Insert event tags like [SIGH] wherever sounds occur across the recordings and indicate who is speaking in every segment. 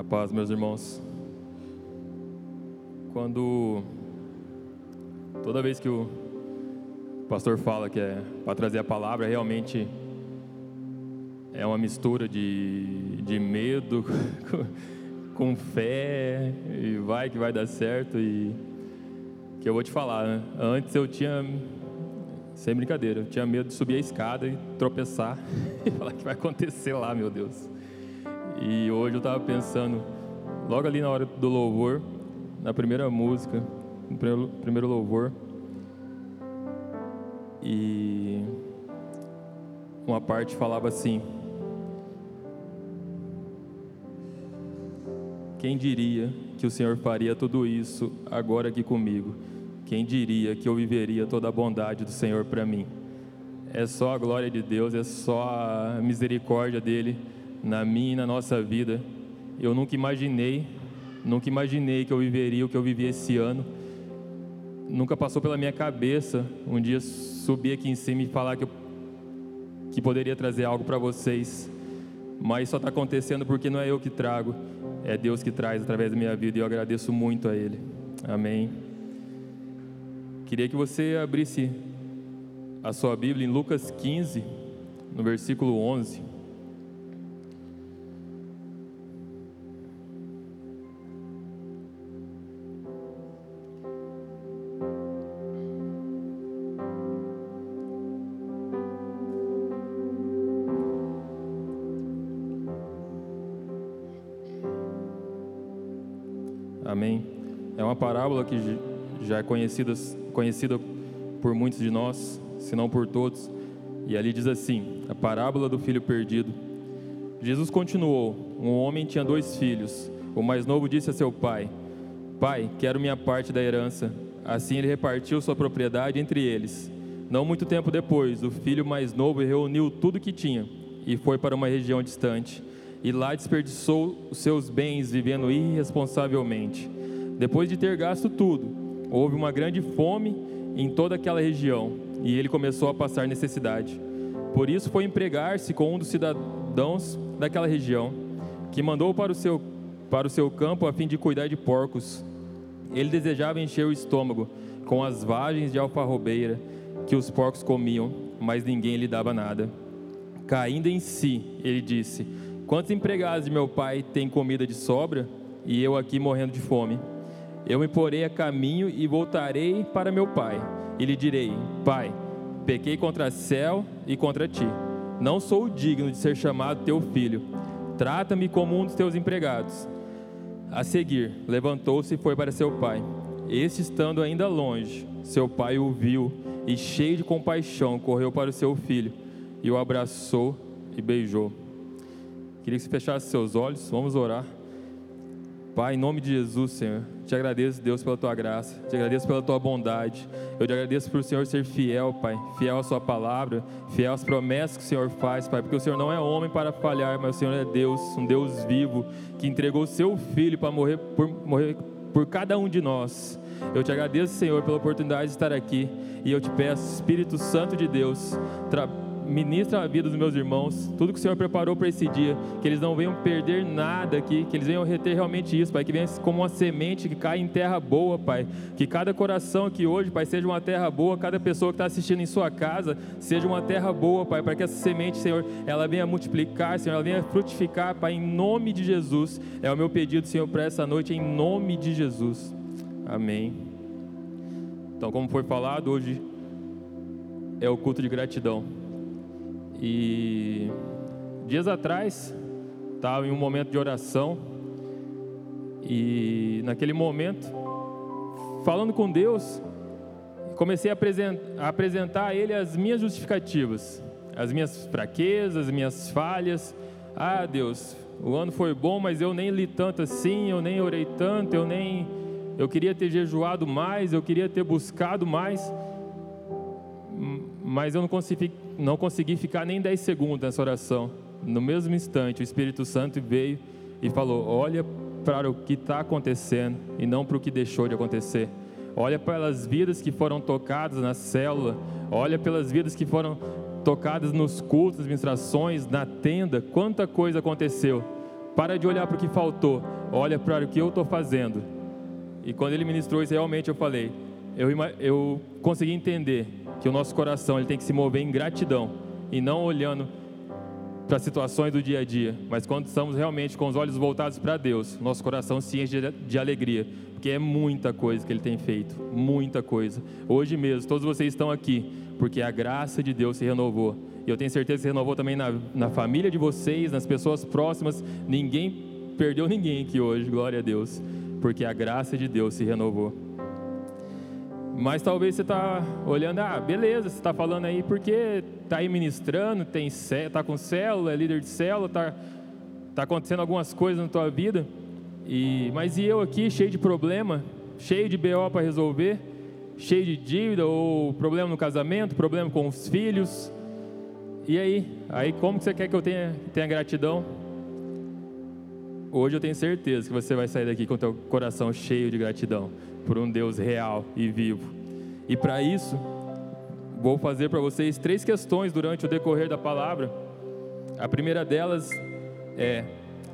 Speaker 1: A paz, meus irmãos. Quando toda vez que o pastor fala que é para trazer a palavra, realmente é uma mistura de, de medo [LAUGHS] com fé e vai que vai dar certo e que eu vou te falar, né? Antes eu tinha sem brincadeira, eu tinha medo de subir a escada e tropeçar [LAUGHS] e falar que vai acontecer lá, meu Deus. E hoje eu estava pensando, logo ali na hora do louvor, na primeira música, no primeiro, primeiro louvor, e uma parte falava assim: Quem diria que o Senhor faria tudo isso agora aqui comigo? Quem diria que eu viveria toda a bondade do Senhor para mim? É só a glória de Deus, é só a misericórdia dele na minha e na nossa vida. Eu nunca imaginei, nunca imaginei que eu viveria o que eu vivi esse ano. Nunca passou pela minha cabeça um dia subir aqui em cima e falar que, eu, que poderia trazer algo para vocês. Mas só está acontecendo porque não é eu que trago, é Deus que traz através da minha vida e eu agradeço muito a Ele. Amém. Queria que você abrisse a sua Bíblia em Lucas 15, no versículo 11. Amém. É uma parábola que já é conhecida, conhecida por muitos de nós, se não por todos. E ali diz assim: a parábola do filho perdido. Jesus continuou: Um homem tinha dois filhos. O mais novo disse a seu pai: Pai, quero minha parte da herança. Assim ele repartiu sua propriedade entre eles. Não muito tempo depois, o filho mais novo reuniu tudo que tinha e foi para uma região distante. E lá desperdiçou os seus bens vivendo irresponsavelmente. Depois de ter gasto tudo, houve uma grande fome em toda aquela região e ele começou a passar necessidade. Por isso foi empregar-se com um dos cidadãos daquela região, que mandou para o seu para o seu campo a fim de cuidar de porcos. Ele desejava encher o estômago com as vagens de alfarrobeira que os porcos comiam, mas ninguém lhe dava nada. Caindo em si, ele disse: Quantos empregados de meu pai têm comida de sobra e eu aqui morrendo de fome? Eu me porei a caminho e voltarei para meu pai, e lhe direi: Pai, pequei contra céu e contra ti. Não sou digno de ser chamado teu filho. Trata-me como um dos teus empregados. A seguir, levantou-se e foi para seu pai. Este, estando ainda longe, seu pai o viu e, cheio de compaixão, correu para o seu filho e o abraçou e beijou. Queria que você fechasse seus olhos, vamos orar. Pai, em nome de Jesus, Senhor, te agradeço, Deus, pela tua graça, te agradeço pela tua bondade. Eu te agradeço por o Senhor ser fiel, Pai, fiel à Sua palavra, fiel às promessas que o Senhor faz, Pai, porque o Senhor não é homem para falhar, mas o Senhor é Deus, um Deus vivo, que entregou o seu Filho para morrer por, morrer por cada um de nós. Eu te agradeço, Senhor, pela oportunidade de estar aqui, e eu te peço, Espírito Santo de Deus, trabalhe ministra a vida dos meus irmãos, tudo que o Senhor preparou para esse dia, que eles não venham perder nada aqui, que eles venham reter realmente isso, Pai, que venha como uma semente que cai em terra boa, Pai, que cada coração aqui hoje, Pai, seja uma terra boa, cada pessoa que está assistindo em sua casa, seja uma terra boa, Pai, para que essa semente, Senhor, ela venha multiplicar, Senhor, ela venha frutificar, Pai, em nome de Jesus, é o meu pedido, Senhor, para essa noite, em nome de Jesus, amém. Então, como foi falado, hoje é o culto de gratidão. E dias atrás, estava em um momento de oração, e naquele momento, falando com Deus, comecei a apresentar, a Ele as minhas justificativas, as minhas fraquezas, as minhas falhas. Ah, Deus, o ano foi bom, mas eu nem li tanto assim, eu nem orei tanto, eu nem. Eu queria ter jejuado mais, eu queria ter buscado mais, mas eu não consegui não consegui ficar nem 10 segundos nessa oração. No mesmo instante, o Espírito Santo veio e falou: Olha para o que está acontecendo e não para o que deixou de acontecer. Olha pelas vidas que foram tocadas na célula. Olha pelas vidas que foram tocadas nos cultos, ministrações, na tenda. Quanta coisa aconteceu. Para de olhar para o que faltou, olha para o que eu estou fazendo. E quando ele ministrou isso, realmente eu falei, eu, eu consegui entender que o nosso coração ele tem que se mover em gratidão e não olhando para as situações do dia a dia, mas quando estamos realmente com os olhos voltados para Deus, nosso coração se enche de, de alegria, porque é muita coisa que Ele tem feito, muita coisa. Hoje mesmo, todos vocês estão aqui, porque a graça de Deus se renovou. E eu tenho certeza que se renovou também na, na família de vocês, nas pessoas próximas. Ninguém perdeu ninguém aqui hoje, glória a Deus, porque a graça de Deus se renovou. Mas talvez você está olhando, ah, beleza, você está falando aí porque está aí ministrando, está com célula, é líder de célula, está tá acontecendo algumas coisas na tua vida. E, mas e eu aqui, cheio de problema, cheio de BO para resolver, cheio de dívida, ou problema no casamento, problema com os filhos. E aí? Aí como que você quer que eu tenha, tenha gratidão? Hoje eu tenho certeza que você vai sair daqui com o teu coração cheio de gratidão por um Deus real e vivo. E para isso, vou fazer para vocês três questões durante o decorrer da palavra. A primeira delas é: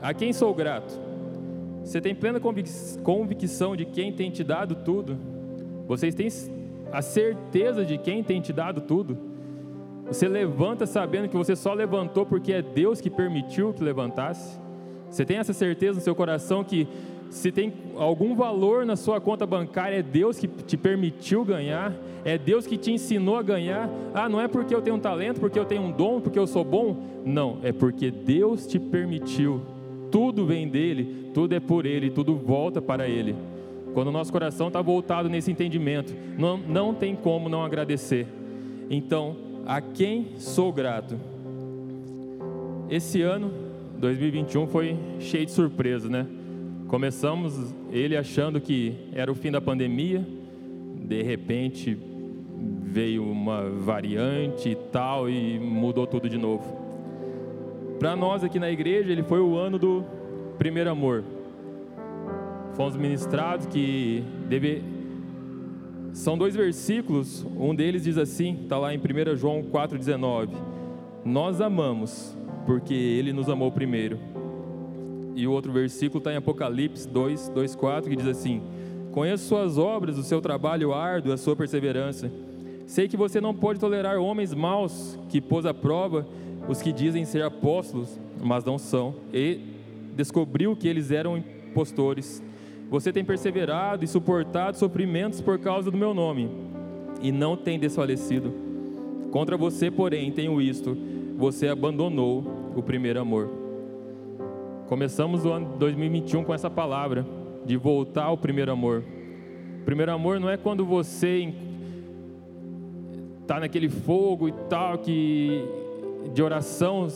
Speaker 1: a quem sou grato? Você tem plena convicção de quem tem te dado tudo? Vocês têm a certeza de quem tem te dado tudo? Você levanta sabendo que você só levantou porque é Deus que permitiu que levantasse? Você tem essa certeza no seu coração que se tem algum valor na sua conta bancária, é Deus que te permitiu ganhar, é Deus que te ensinou a ganhar. Ah, não é porque eu tenho um talento, porque eu tenho um dom, porque eu sou bom. Não, é porque Deus te permitiu. Tudo vem dele, tudo é por ele, tudo volta para ele. Quando o nosso coração está voltado nesse entendimento, não, não tem como não agradecer. Então, a quem sou grato? Esse ano, 2021, foi cheio de surpresas, né? Começamos ele achando que era o fim da pandemia, de repente veio uma variante e tal e mudou tudo de novo. Para nós aqui na igreja, ele foi o ano do primeiro amor. Fomos ministrados que deve... são dois versículos, um deles diz assim, está lá em 1 João 4,19: Nós amamos porque ele nos amou primeiro e o outro versículo está em Apocalipse 2, 2, 4, que diz assim: Conheço suas obras, o seu trabalho árduo, a sua perseverança. Sei que você não pode tolerar homens maus que pôs à prova os que dizem ser apóstolos, mas não são, e descobriu que eles eram impostores. Você tem perseverado e suportado sofrimentos por causa do meu nome, e não tem desfalecido. Contra você, porém, tenho isto: você abandonou o primeiro amor. Começamos o ano 2021 com essa palavra de voltar ao primeiro amor. Primeiro amor não é quando você está naquele fogo e tal que de oração,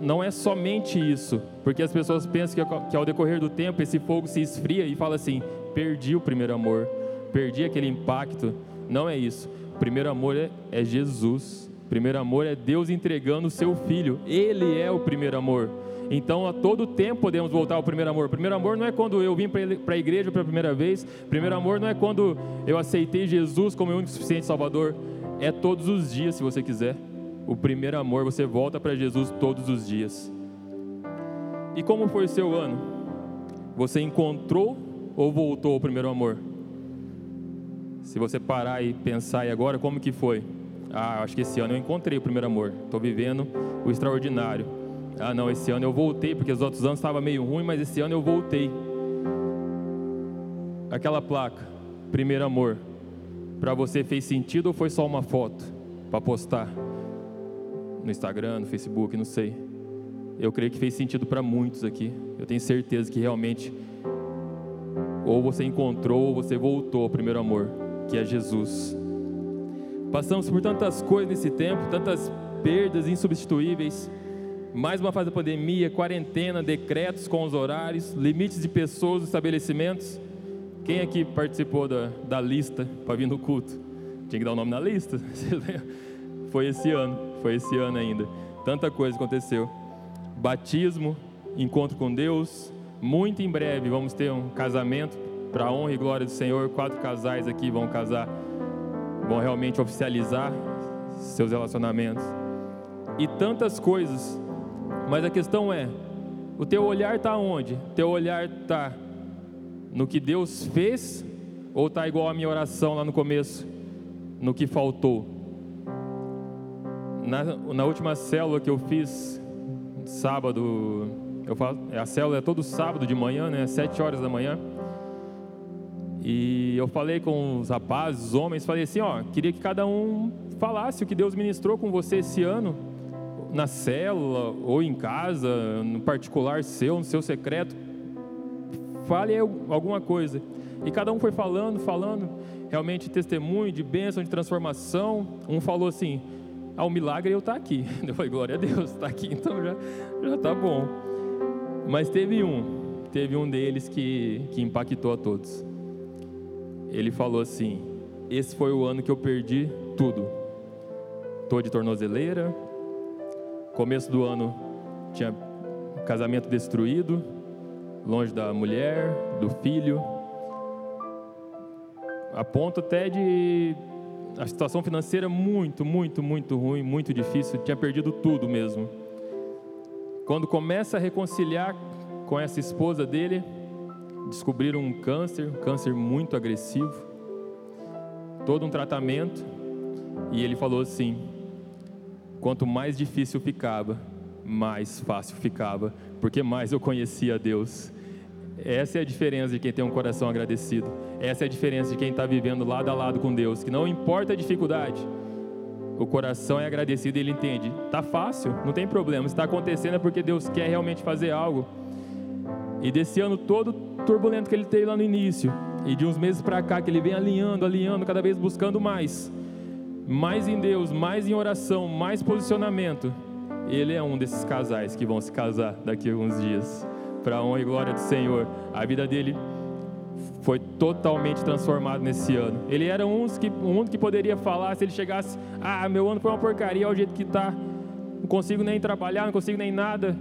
Speaker 1: não é somente isso, porque as pessoas pensam que, ao decorrer do tempo esse fogo se esfria e fala assim: perdi o primeiro amor, perdi aquele impacto. Não é isso. Primeiro amor é, é Jesus. Primeiro amor é Deus entregando o seu filho. Ele é o primeiro amor. Então, a todo tempo podemos voltar ao primeiro amor. Primeiro amor não é quando eu vim para a igreja pela primeira vez. Primeiro amor não é quando eu aceitei Jesus como meu único suficiente Salvador. É todos os dias, se você quiser. O primeiro amor, você volta para Jesus todos os dias. E como foi o seu ano? Você encontrou ou voltou ao primeiro amor? Se você parar e pensar e agora, como que foi? Ah, acho que esse ano eu encontrei o primeiro amor. Estou vivendo o extraordinário. Ah, não, esse ano eu voltei, porque os outros anos estava meio ruim, mas esse ano eu voltei. Aquela placa, primeiro amor, para você fez sentido ou foi só uma foto para postar no Instagram, no Facebook, não sei. Eu creio que fez sentido para muitos aqui. Eu tenho certeza que realmente ou você encontrou ou você voltou ao primeiro amor, que é Jesus. Passamos por tantas coisas nesse tempo, tantas perdas insubstituíveis mais uma fase da pandemia, quarentena, decretos com os horários, limites de pessoas, estabelecimentos. Quem aqui participou da, da lista para vir no culto? Tinha que dar o nome na lista. [LAUGHS] Foi esse ano, foi esse ano ainda. Tanta coisa aconteceu. Batismo, encontro com Deus. Muito em breve vamos ter um casamento para a honra e glória do Senhor. Quatro casais aqui vão casar, vão realmente oficializar seus relacionamentos. E tantas coisas mas a questão é: O teu olhar está onde? Teu olhar está no que Deus fez ou está igual a minha oração lá no começo, no que faltou? Na, na última célula que eu fiz, sábado, eu a célula é todo sábado de manhã, né? Sete horas da manhã. E eu falei com os rapazes, os homens, falei assim, ó, queria que cada um falasse o que Deus ministrou com você esse ano, na célula ou em casa, no particular seu, no seu secreto. Fale alguma coisa. E cada um foi falando, falando, realmente testemunho de bênção, de transformação. Um falou assim: ah, o milagre é eu estar tá aqui. [LAUGHS] Eu falei, glória a Deus, está aqui, então já já está bom. Mas teve um, teve um deles que, que impactou a todos ele falou assim: Esse foi o ano que eu perdi tudo. Estou de tornozeleira. Começo do ano tinha casamento destruído, longe da mulher, do filho. A ponto até de a situação financeira muito, muito, muito ruim, muito difícil. Tinha perdido tudo mesmo. Quando começa a reconciliar com essa esposa dele, descobriram um câncer, um câncer muito agressivo, todo um tratamento, e ele falou assim: quanto mais difícil ficava, mais fácil ficava, porque mais eu conhecia Deus. Essa é a diferença de quem tem um coração agradecido. Essa é a diferença de quem está vivendo lado a lado com Deus, que não importa a dificuldade, o coração é agradecido e ele entende. Tá fácil, não tem problema. Está acontecendo é porque Deus quer realmente fazer algo. E desse ano todo turbulento que ele teve lá no início, e de uns meses para cá que ele vem alinhando, alinhando, cada vez buscando mais, mais em Deus, mais em oração, mais posicionamento. Ele é um desses casais que vão se casar daqui a alguns dias, para a honra e glória do Senhor. A vida dele foi totalmente transformada nesse ano. Ele era um que, um que poderia falar se ele chegasse: Ah, meu ano foi uma porcaria, olha o jeito que está, não consigo nem trabalhar, não consigo nem nada.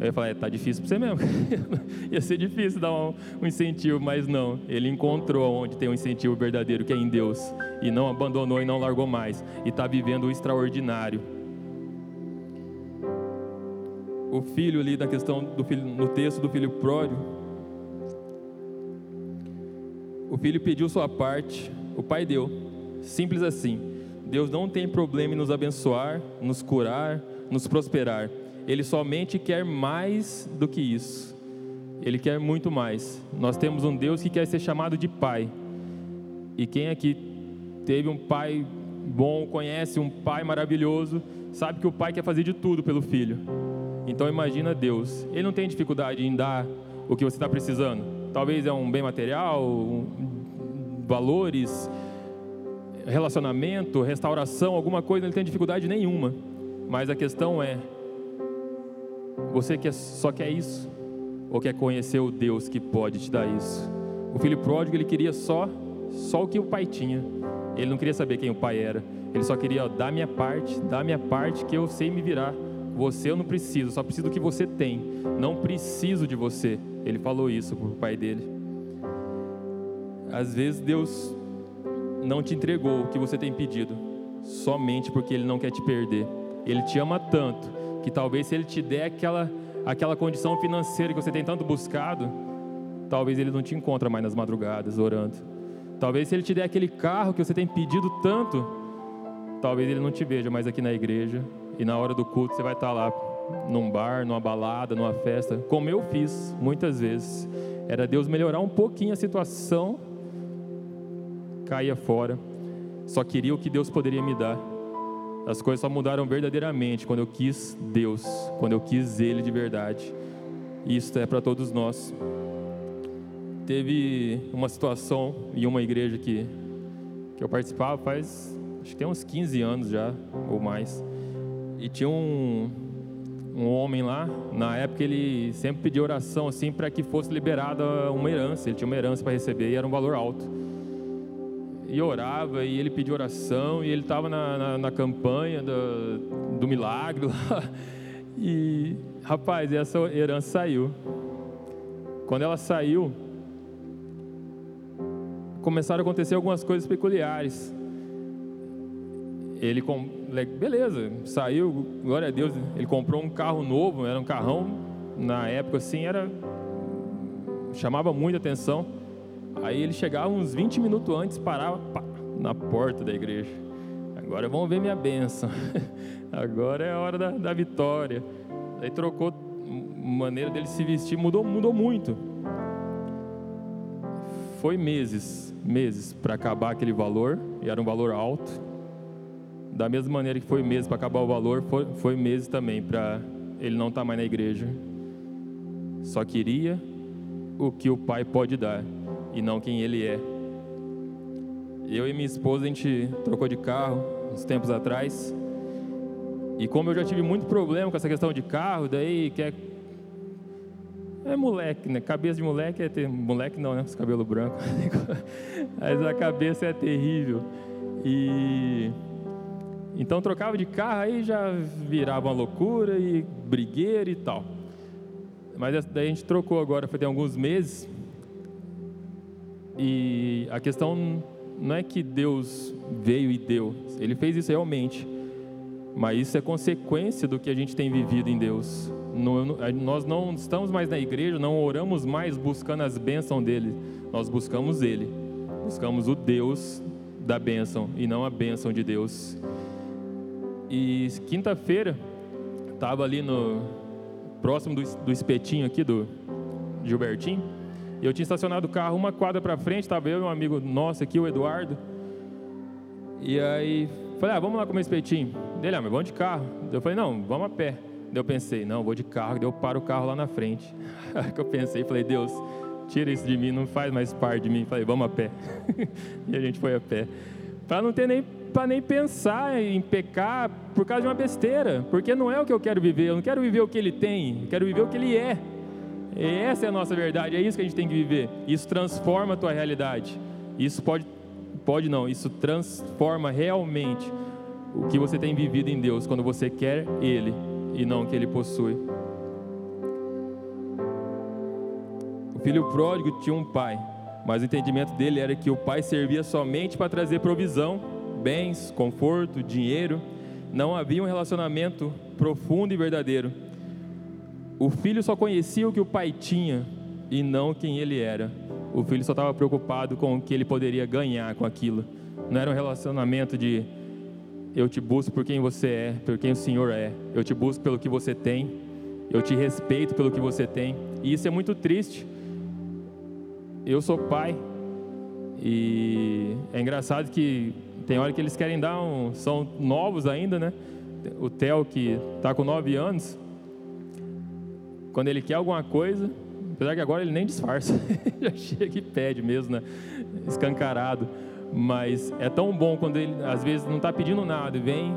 Speaker 1: Eu ia falar, é, tá difícil para você mesmo. [LAUGHS] ia ser difícil dar um, um, incentivo, mas não. Ele encontrou onde tem um incentivo verdadeiro, que é em Deus. E não abandonou e não largou mais. E está vivendo o extraordinário. O filho ali, da questão do filho, no texto do filho pródigo. O filho pediu sua parte, o pai deu. Simples assim. Deus não tem problema em nos abençoar, nos curar, nos prosperar ele somente quer mais do que isso. Ele quer muito mais. Nós temos um Deus que quer ser chamado de Pai. E quem aqui teve um pai bom, conhece um pai maravilhoso, sabe que o pai quer fazer de tudo pelo filho. Então imagina Deus. Ele não tem dificuldade em dar o que você está precisando. Talvez é um bem material, um, valores, relacionamento, restauração, alguma coisa, ele tem dificuldade nenhuma. Mas a questão é, você quer, só quer isso? Ou quer conhecer o Deus que pode te dar isso? O filho pródigo, ele queria só, só o que o pai tinha. Ele não queria saber quem o pai era. Ele só queria, ó, dar minha parte, dar minha parte que eu sei me virar. Você eu não preciso, só preciso do que você tem. Não preciso de você. Ele falou isso para o pai dele. Às vezes Deus não te entregou o que você tem pedido, somente porque Ele não quer te perder. Ele te ama tanto que talvez se ele te der aquela, aquela condição financeira que você tem tanto buscado, talvez ele não te encontre mais nas madrugadas orando. Talvez se ele te der aquele carro que você tem pedido tanto, talvez ele não te veja mais aqui na igreja e na hora do culto você vai estar lá num bar, numa balada, numa festa, como eu fiz muitas vezes. Era Deus melhorar um pouquinho a situação, caía fora. Só queria o que Deus poderia me dar. As coisas só mudaram verdadeiramente quando eu quis Deus, quando eu quis Ele de verdade. Isso é para todos nós. Teve uma situação em uma igreja que, que eu participava faz, acho que tem uns 15 anos já, ou mais. E tinha um, um homem lá, na época ele sempre pedia oração assim para que fosse liberada uma herança. Ele tinha uma herança para receber e era um valor alto e orava, e ele pediu oração, e ele estava na, na, na, campanha do, do milagre lá. [LAUGHS] E, rapaz, essa herança saiu. Quando ela saiu, começaram a acontecer algumas coisas peculiares. Ele, beleza, saiu, glória a Deus, ele comprou um carro novo, era um carrão na época assim era chamava muita atenção. Aí ele chegava uns 20 minutos antes, parava pá, na porta da igreja. Agora vamos ver minha bênção. [LAUGHS] Agora é a hora da, da vitória. Aí trocou maneira dele se vestir, mudou, mudou muito. Foi meses, meses para acabar aquele valor, e era um valor alto. Da mesma maneira que foi meses para acabar o valor, foi, foi meses também para ele não estar tá mais na igreja. Só queria o que o pai pode dar e não quem ele é. Eu e minha esposa a gente trocou de carro uns tempos atrás. E como eu já tive muito problema com essa questão de carro, daí quer é moleque, né? Cabeça de moleque é ter moleque não, né? Esse cabelo branco. [LAUGHS] Mas a cabeça é terrível. E então trocava de carro aí já virava uma loucura e brigueiro e tal. Mas daí a gente trocou agora, foi tem alguns meses. E a questão não é que Deus veio e deu, Ele fez isso realmente, mas isso é consequência do que a gente tem vivido em Deus. nós não estamos mais na igreja, não oramos mais buscando as bênçãos dele, nós buscamos Ele, buscamos o Deus da bênção e não a bênção de Deus. E quinta-feira, estava ali no próximo do, do espetinho aqui do Gilbertinho, e eu tinha estacionado o carro uma quadra para frente, estava eu e um amigo nosso aqui, o Eduardo. E aí, falei, ah, vamos lá comer espetinho. Dele, ah, mas vamos de carro. Eu falei, não, vamos a pé. Daí eu pensei, não, vou de carro. Daí eu paro o carro lá na frente. Aí [LAUGHS] que eu pensei, falei, Deus, tira isso de mim, não faz mais parte de mim. Falei, vamos a pé. [LAUGHS] e a gente foi a pé. Para não ter nem para nem pensar em pecar por causa de uma besteira, porque não é o que eu quero viver. Eu não quero viver o que ele tem, eu quero viver o que ele é. Essa é a nossa verdade, é isso que a gente tem que viver. Isso transforma a tua realidade. Isso pode, pode não, isso transforma realmente o que você tem vivido em Deus quando você quer Ele e não o que Ele possui. O filho pródigo tinha um pai, mas o entendimento dele era que o pai servia somente para trazer provisão, bens, conforto, dinheiro. Não havia um relacionamento profundo e verdadeiro o filho só conhecia o que o pai tinha e não quem ele era. O filho só estava preocupado com o que ele poderia ganhar com aquilo. Não era um relacionamento de eu te busco por quem você é, por quem o Senhor é. Eu te busco pelo que você tem. Eu te respeito pelo que você tem. E isso é muito triste. Eu sou pai e é engraçado que tem hora que eles querem dar um, são novos ainda, né? O Theo que está com nove anos, quando ele quer alguma coisa, apesar que agora ele nem disfarça, [LAUGHS] já chega e pede mesmo, né? escancarado. Mas é tão bom quando ele, às vezes, não está pedindo nada e vem,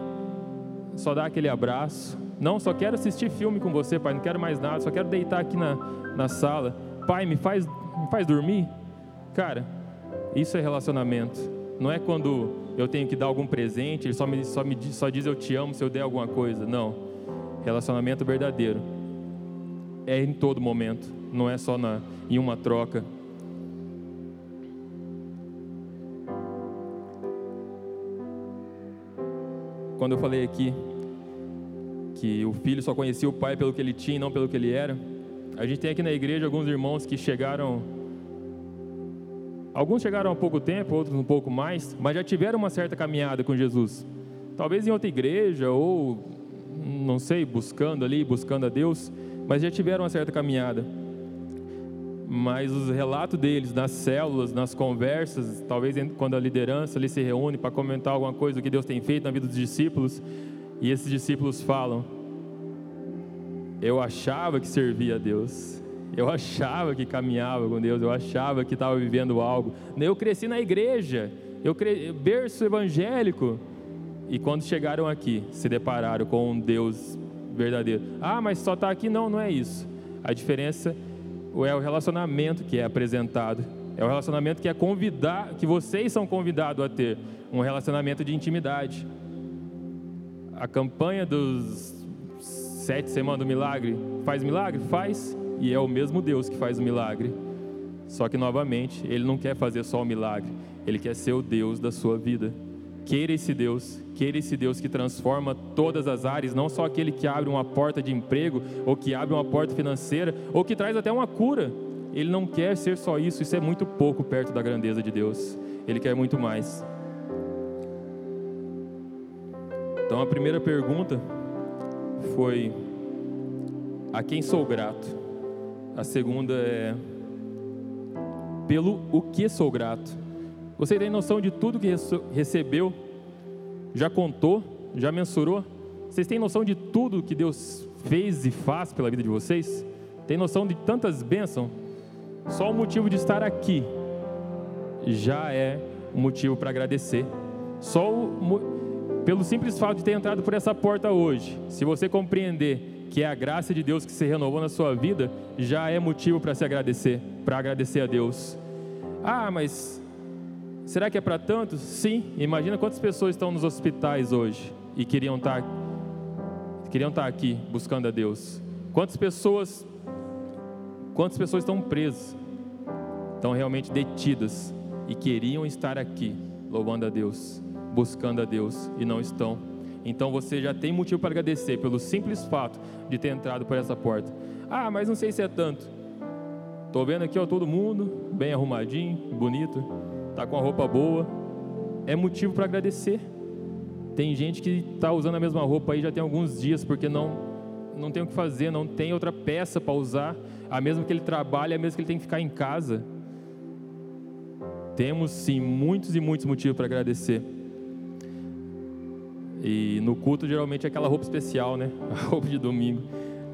Speaker 1: só dá aquele abraço. Não, só quero assistir filme com você, pai, não quero mais nada, só quero deitar aqui na, na sala. Pai, me faz, me faz dormir? Cara, isso é relacionamento. Não é quando eu tenho que dar algum presente, ele só, me, só, me, só diz eu te amo se eu der alguma coisa. Não. Relacionamento verdadeiro é em todo momento, não é só na, em uma troca. Quando eu falei aqui que o filho só conhecia o pai pelo que ele tinha e não pelo que ele era, a gente tem aqui na igreja alguns irmãos que chegaram. Alguns chegaram há pouco tempo, outros um pouco mais, mas já tiveram uma certa caminhada com Jesus. Talvez em outra igreja ou, não sei, buscando ali, buscando a Deus mas já tiveram uma certa caminhada. Mas os relatos deles nas células, nas conversas, talvez quando a liderança ali se reúne para comentar alguma coisa do que Deus tem feito na vida dos discípulos, e esses discípulos falam: Eu achava que servia a Deus, eu achava que caminhava com Deus, eu achava que estava vivendo algo. Eu cresci na igreja, eu cre... berço evangélico. E quando chegaram aqui, se depararam com um Deus verdadeiro. Ah, mas só está aqui? Não, não é isso. A diferença é o relacionamento que é apresentado. É o relacionamento que é convidar, que vocês são convidados a ter, um relacionamento de intimidade. A campanha dos sete semanas do milagre faz milagre? Faz. E é o mesmo Deus que faz o milagre. Só que novamente, ele não quer fazer só o milagre, ele quer ser o Deus da sua vida. Queira esse Deus, queira esse Deus que transforma todas as áreas, não só aquele que abre uma porta de emprego, ou que abre uma porta financeira, ou que traz até uma cura. Ele não quer ser só isso, isso é muito pouco perto da grandeza de Deus. Ele quer muito mais. Então a primeira pergunta foi: a quem sou grato? A segunda é: pelo o que sou grato? Você tem noção de tudo que recebeu? Já contou? Já mensurou? Vocês têm noção de tudo que Deus fez e faz pela vida de vocês? Tem noção de tantas bênçãos? Só o motivo de estar aqui já é um motivo para agradecer. Só o, pelo simples fato de ter entrado por essa porta hoje, se você compreender que é a graça de Deus que se renovou na sua vida, já é motivo para se agradecer, para agradecer a Deus. Ah, mas será que é para tantos? Sim. Imagina quantas pessoas estão nos hospitais hoje e queriam estar queriam estar aqui buscando a Deus. Quantas pessoas quantas pessoas estão presas? Estão realmente detidas e queriam estar aqui louvando a Deus, buscando a Deus e não estão. Então você já tem motivo para agradecer pelo simples fato de ter entrado por essa porta. Ah, mas não sei se é tanto. Tô vendo aqui ó, todo mundo bem arrumadinho, bonito, tá com a roupa boa. É motivo para agradecer. Tem gente que está usando a mesma roupa aí já tem alguns dias porque não não tem o que fazer, não tem outra peça para usar. A mesma que ele trabalha, a mesma que ele tem que ficar em casa. Temos sim muitos e muitos motivos para agradecer. E no culto geralmente é aquela roupa especial, né? [LAUGHS] A roupa de domingo.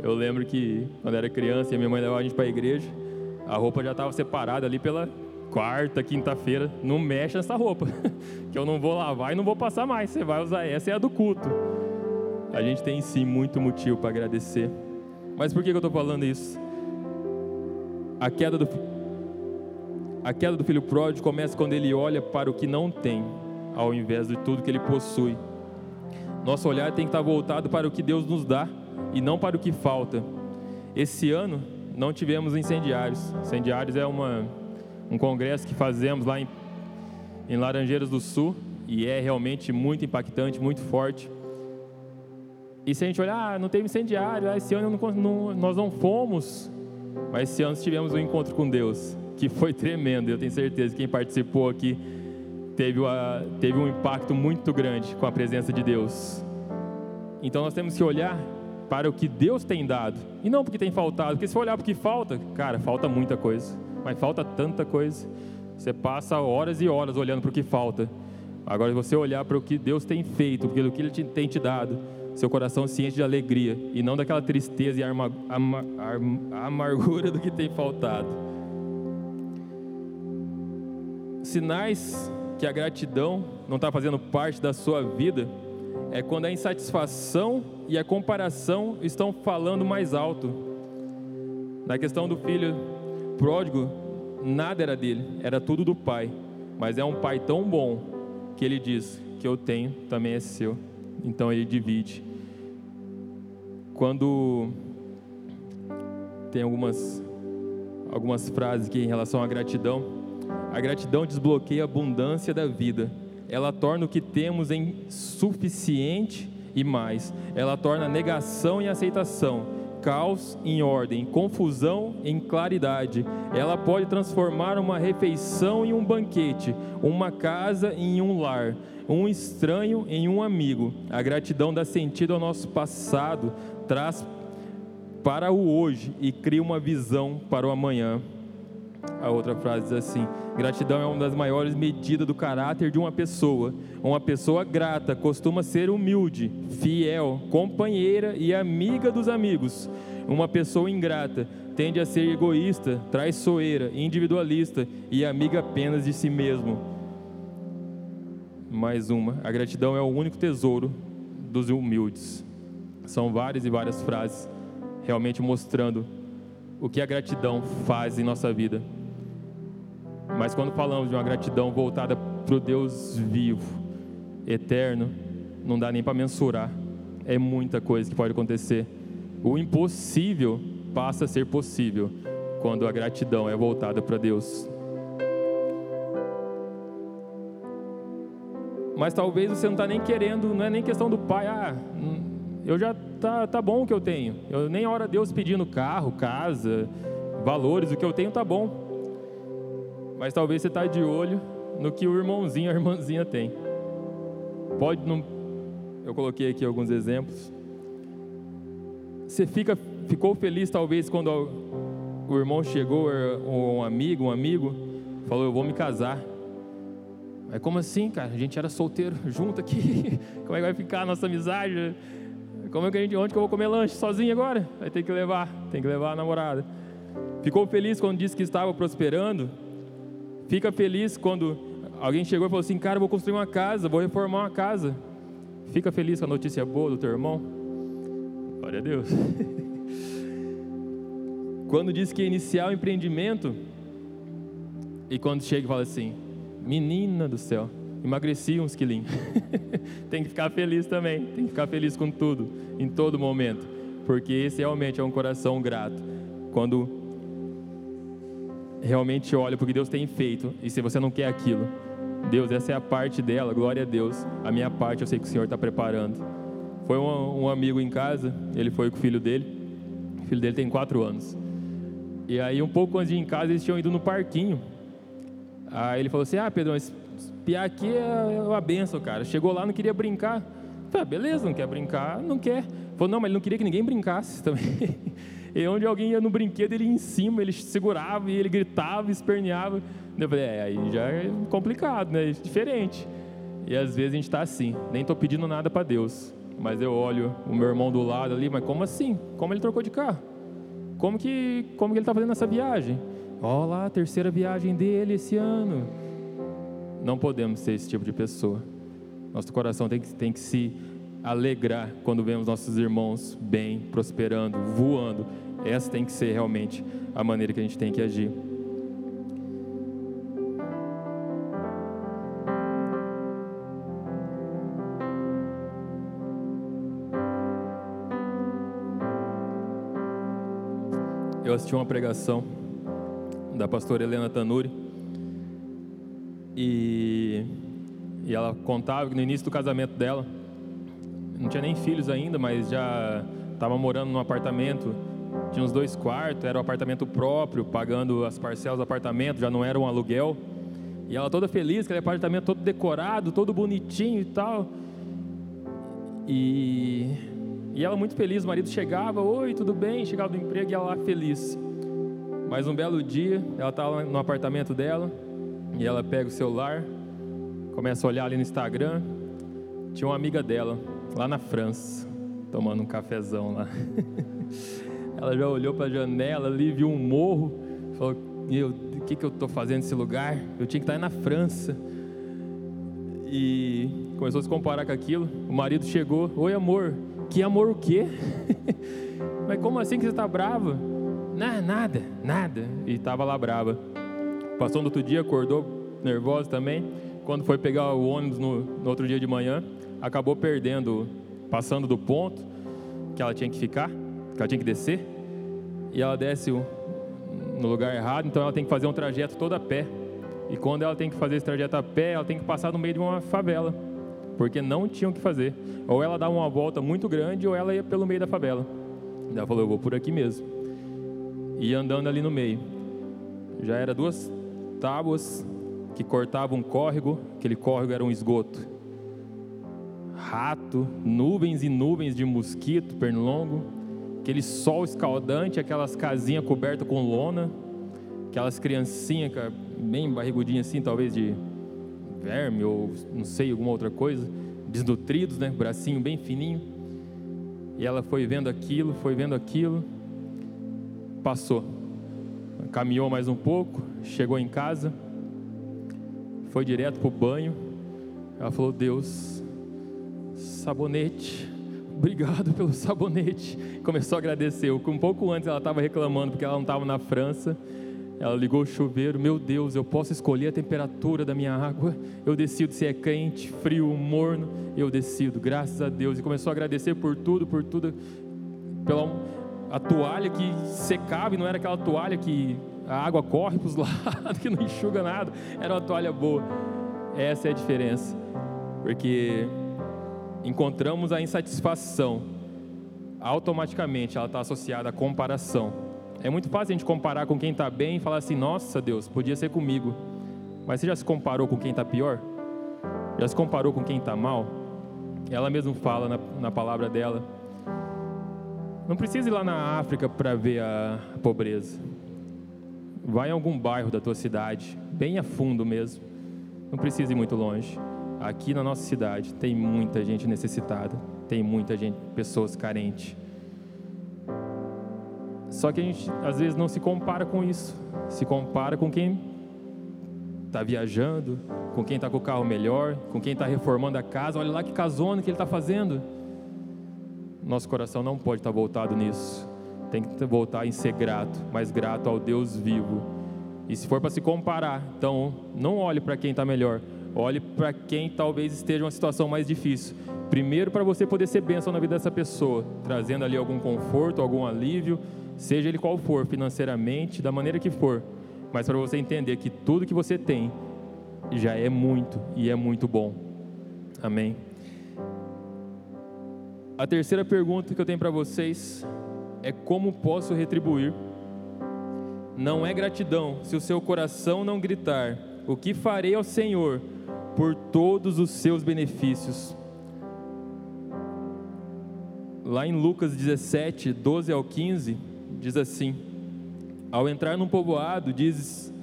Speaker 1: Eu lembro que quando era criança e minha mãe levava a gente para a igreja, a roupa já estava separada ali pela quarta, quinta-feira. Não mexe nessa roupa, [LAUGHS] que eu não vou lavar e não vou passar mais. Você vai usar essa, é a do culto. A gente tem sim muito motivo para agradecer. Mas por que, que eu estou falando isso? A queda do a queda do filho pródigo começa quando ele olha para o que não tem, ao invés de tudo que ele possui. Nosso olhar tem que estar voltado para o que Deus nos dá e não para o que falta. Esse ano não tivemos incendiários. Incendiários é uma, um congresso que fazemos lá em, em Laranjeiras do Sul e é realmente muito impactante, muito forte. E se a gente olhar, ah, não teve incendiário, ah, esse ano não, não, nós não fomos, mas esse ano tivemos um encontro com Deus que foi [LAUGHS] tremendo. Eu tenho certeza que quem participou aqui teve, uma, teve um impacto muito grande com a presença de Deus. Então nós temos que olhar para o que Deus tem dado e não porque tem faltado. Porque se for olhar para o que falta, cara, falta muita coisa, mas falta tanta coisa. Você passa horas e horas olhando para o que falta. Agora, você olhar para o que Deus tem feito, pelo que Ele tem te dado, seu coração se enche de alegria e não daquela tristeza e amargura do que tem faltado sinais que a gratidão não está fazendo parte da sua vida é quando a insatisfação e a comparação estão falando mais alto. Na questão do filho pródigo, nada era dele, era tudo do pai. Mas é um pai tão bom que ele diz: que eu tenho também é seu. Então ele divide. Quando tem algumas algumas frases aqui em relação à gratidão, a gratidão desbloqueia a abundância da vida. Ela torna o que temos em suficiente e mais. Ela torna negação em aceitação, caos em ordem, confusão em claridade. Ela pode transformar uma refeição em um banquete, uma casa em um lar, um estranho em um amigo. A gratidão dá sentido ao nosso passado, traz para o hoje e cria uma visão para o amanhã. A outra frase diz assim: gratidão é uma das maiores medidas do caráter de uma pessoa. Uma pessoa grata costuma ser humilde, fiel, companheira e amiga dos amigos. Uma pessoa ingrata tende a ser egoísta, traiçoeira, individualista e amiga apenas de si mesmo. Mais uma: a gratidão é o único tesouro dos humildes. São várias e várias frases realmente mostrando o que a gratidão faz em nossa vida. Mas quando falamos de uma gratidão voltada para o Deus vivo, eterno, não dá nem para mensurar. É muita coisa que pode acontecer. O impossível passa a ser possível quando a gratidão é voltada para Deus. Mas talvez você não está nem querendo, não é nem questão do pai, ah, eu já tá, tá bom o que eu tenho. Eu nem hora Deus pedindo carro, casa, valores, o que eu tenho tá bom. Mas talvez você está de olho no que o irmãozinho, a irmãzinha tem. Pode não. Eu coloquei aqui alguns exemplos. Você fica, ficou feliz talvez quando o irmão chegou, um amigo, um amigo, falou: Eu vou me casar. Mas como assim, cara? A gente era solteiro [LAUGHS] junto aqui. Como é que vai ficar a nossa amizade? Como é que a gente, onde que eu vou comer lanche sozinho agora? Vai ter que levar, tem que levar a namorada. Ficou feliz quando disse que estava prosperando? Fica feliz quando alguém chegou e falou assim: Cara, vou construir uma casa, vou reformar uma casa. Fica feliz com a notícia boa do teu irmão? Glória a Deus. [LAUGHS] quando diz que ia iniciar o empreendimento, e quando chega e fala assim: Menina do céu, emagreci uns quilinhos. [LAUGHS] tem que ficar feliz também, tem que ficar feliz com tudo, em todo momento, porque esse realmente é um coração grato. Quando realmente olha porque Deus tem feito, e se você não quer aquilo, Deus, essa é a parte dela, glória a Deus. A minha parte eu sei que o Senhor está preparando. Foi um, um, amigo em casa, ele foi com o filho dele, o filho dele tem quatro anos. E aí, um pouco antes de ir em casa, eles tinham ido no parquinho. Aí ele falou assim: Ah, Pedro, esse piar aqui é uma benção, cara. Chegou lá, não queria brincar. Ah, beleza, não quer brincar, não quer. Falou, não, mas ele não queria que ninguém brincasse [LAUGHS] também. E onde alguém ia no brinquedo, ele ia em cima, ele segurava e ele gritava, esperneava. Eu falei, é, aí já é complicado, né? É diferente. E às vezes a gente está assim, nem estou pedindo nada para Deus, mas eu olho o meu irmão do lado ali, mas como assim? Como ele trocou de carro? Como que, como que ele está fazendo essa viagem? Olha lá, terceira viagem dele esse ano. Não podemos ser esse tipo de pessoa. Nosso coração tem que, tem que se alegrar quando vemos nossos irmãos bem, prosperando, voando essa tem que ser realmente a maneira que a gente tem que agir. Eu assisti uma pregação da pastora Helena Tanuri e, e ela contava que no início do casamento dela não tinha nem filhos ainda, mas já estava morando num apartamento tinha uns dois quartos, era um apartamento próprio, pagando as parcelas do apartamento, já não era um aluguel. E ela toda feliz, aquele apartamento todo decorado, todo bonitinho e tal. E, e ela muito feliz, o marido chegava, oi, tudo bem? Chegava do emprego e ela lá feliz. Mas um belo dia, ela estava no apartamento dela, e ela pega o celular, começa a olhar ali no Instagram. Tinha uma amiga dela, lá na França, tomando um cafezão lá. [LAUGHS] Ela já olhou para a janela ali, viu um morro, falou: o que, que eu estou fazendo nesse lugar? Eu tinha que estar na França. E começou a se comparar com aquilo. O marido chegou: Oi, amor. Que amor o quê? [LAUGHS] Mas como assim que você está brava? Não, nada, nada. E estava lá brava. Passou no outro dia, acordou nervosa também. Quando foi pegar o ônibus no, no outro dia de manhã, acabou perdendo, passando do ponto que ela tinha que ficar que ela tinha que descer, e ela desce no lugar errado, então ela tem que fazer um trajeto todo a pé. E quando ela tem que fazer esse trajeto a pé, ela tem que passar no meio de uma favela, porque não tinham que fazer. Ou ela dava uma volta muito grande, ou ela ia pelo meio da favela. Ela falou: Eu vou por aqui mesmo. E andando ali no meio. Já era duas tábuas que cortavam um córrego, aquele córrego era um esgoto. Rato, nuvens e nuvens de mosquito, pernilongo aquele sol escaldante, aquelas casinhas cobertas com lona, aquelas criancinhas bem barrigudinhas assim, talvez de verme ou não sei, alguma outra coisa, desnutridos, né? Bracinho bem fininho. E ela foi vendo aquilo, foi vendo aquilo, passou. Caminhou mais um pouco, chegou em casa, foi direto para o banho. Ela falou: Deus, sabonete, [LAUGHS] obrigado pelo sabonete. Começou a agradecer. Um pouco antes ela estava reclamando porque ela não estava na França. Ela ligou o chuveiro, meu Deus, eu posso escolher a temperatura da minha água. Eu decido se é quente, frio, morno. Eu decido, graças a Deus. E começou a agradecer por tudo, por tudo. Pela a toalha que secava e não era aquela toalha que a água corre para os [LAUGHS] lados, que não enxuga nada. Era uma toalha boa. Essa é a diferença. Porque encontramos a insatisfação, automaticamente ela está associada à comparação. É muito fácil a gente comparar com quem está bem e falar assim: nossa Deus, podia ser comigo. Mas você já se comparou com quem está pior? Já se comparou com quem está mal? Ela mesma fala na, na palavra dela. Não precisa ir lá na África para ver a pobreza. Vai em algum bairro da tua cidade, bem a fundo mesmo. Não precisa ir muito longe. Aqui na nossa cidade tem muita gente necessitada, tem muita gente, pessoas carentes. Só que a gente às vezes não se compara com isso. Se compara com quem está viajando, com quem está com o carro melhor, com quem está reformando a casa. Olha lá que casona que ele está fazendo. Nosso coração não pode estar voltado nisso. Tem que voltar em ser grato, mas grato ao Deus vivo. E se for para se comparar, então não olhe para quem está melhor, olhe para quem talvez esteja em uma situação mais difícil. Primeiro, para você poder ser bênção na vida dessa pessoa, trazendo ali algum conforto, algum alívio, seja ele qual for, financeiramente, da maneira que for, mas para você entender que tudo que você tem já é muito e é muito bom. Amém. A terceira pergunta que eu tenho para vocês é como posso retribuir? Não é gratidão se o seu coração não gritar: O que farei ao Senhor por todos os seus benefícios? Lá em Lucas 17, 12 ao 15, diz assim: ao entrar num povoado, diz,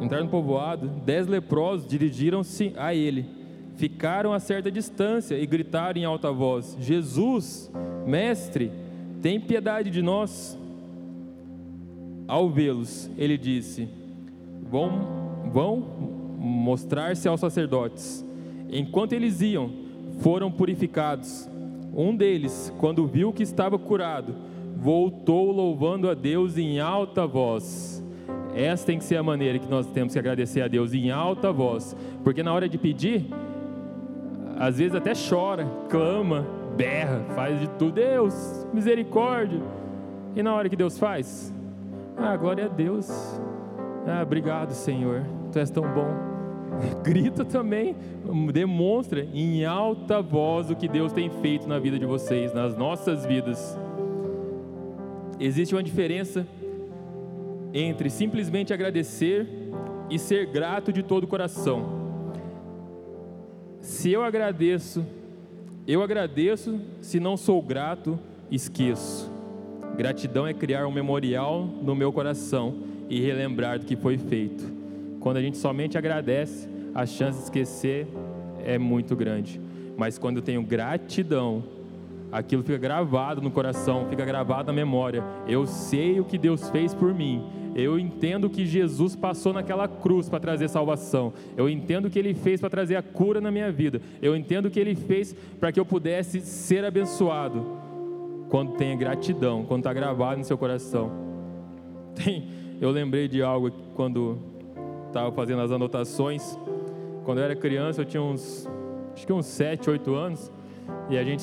Speaker 1: entrar no povoado, dez leprosos dirigiram-se a ele, ficaram a certa distância e gritaram em alta voz: Jesus, mestre, tem piedade de nós. Ao vê-los, ele disse: Vão, vão mostrar-se aos sacerdotes. Enquanto eles iam, foram purificados. Um deles, quando viu que estava curado, voltou louvando a Deus em alta voz. Essa tem que ser a maneira que nós temos que agradecer a Deus em alta voz, porque na hora de pedir, às vezes até chora, clama, berra, faz de tudo, Deus, misericórdia. E na hora que Deus faz, ah, glória a Deus, ah, obrigado Senhor, Tu és tão bom. [LAUGHS] Grita também, demonstra em alta voz o que Deus tem feito na vida de vocês, nas nossas vidas. Existe uma diferença entre simplesmente agradecer e ser grato de todo o coração. Se eu agradeço, eu agradeço, se não sou grato, esqueço. Gratidão é criar um memorial no meu coração e relembrar do que foi feito. Quando a gente somente agradece, a chance de esquecer é muito grande. Mas quando eu tenho gratidão, aquilo fica gravado no coração, fica gravado na memória. Eu sei o que Deus fez por mim. Eu entendo que Jesus passou naquela cruz para trazer salvação. Eu entendo que ele fez para trazer a cura na minha vida. Eu entendo o que ele fez para que eu pudesse ser abençoado. Quando tem gratidão, quando está gravado no seu coração. [LAUGHS] Tem, eu lembrei de algo quando estava fazendo as anotações. Quando eu era criança, eu tinha uns, acho que uns 7, 8 anos. E a gente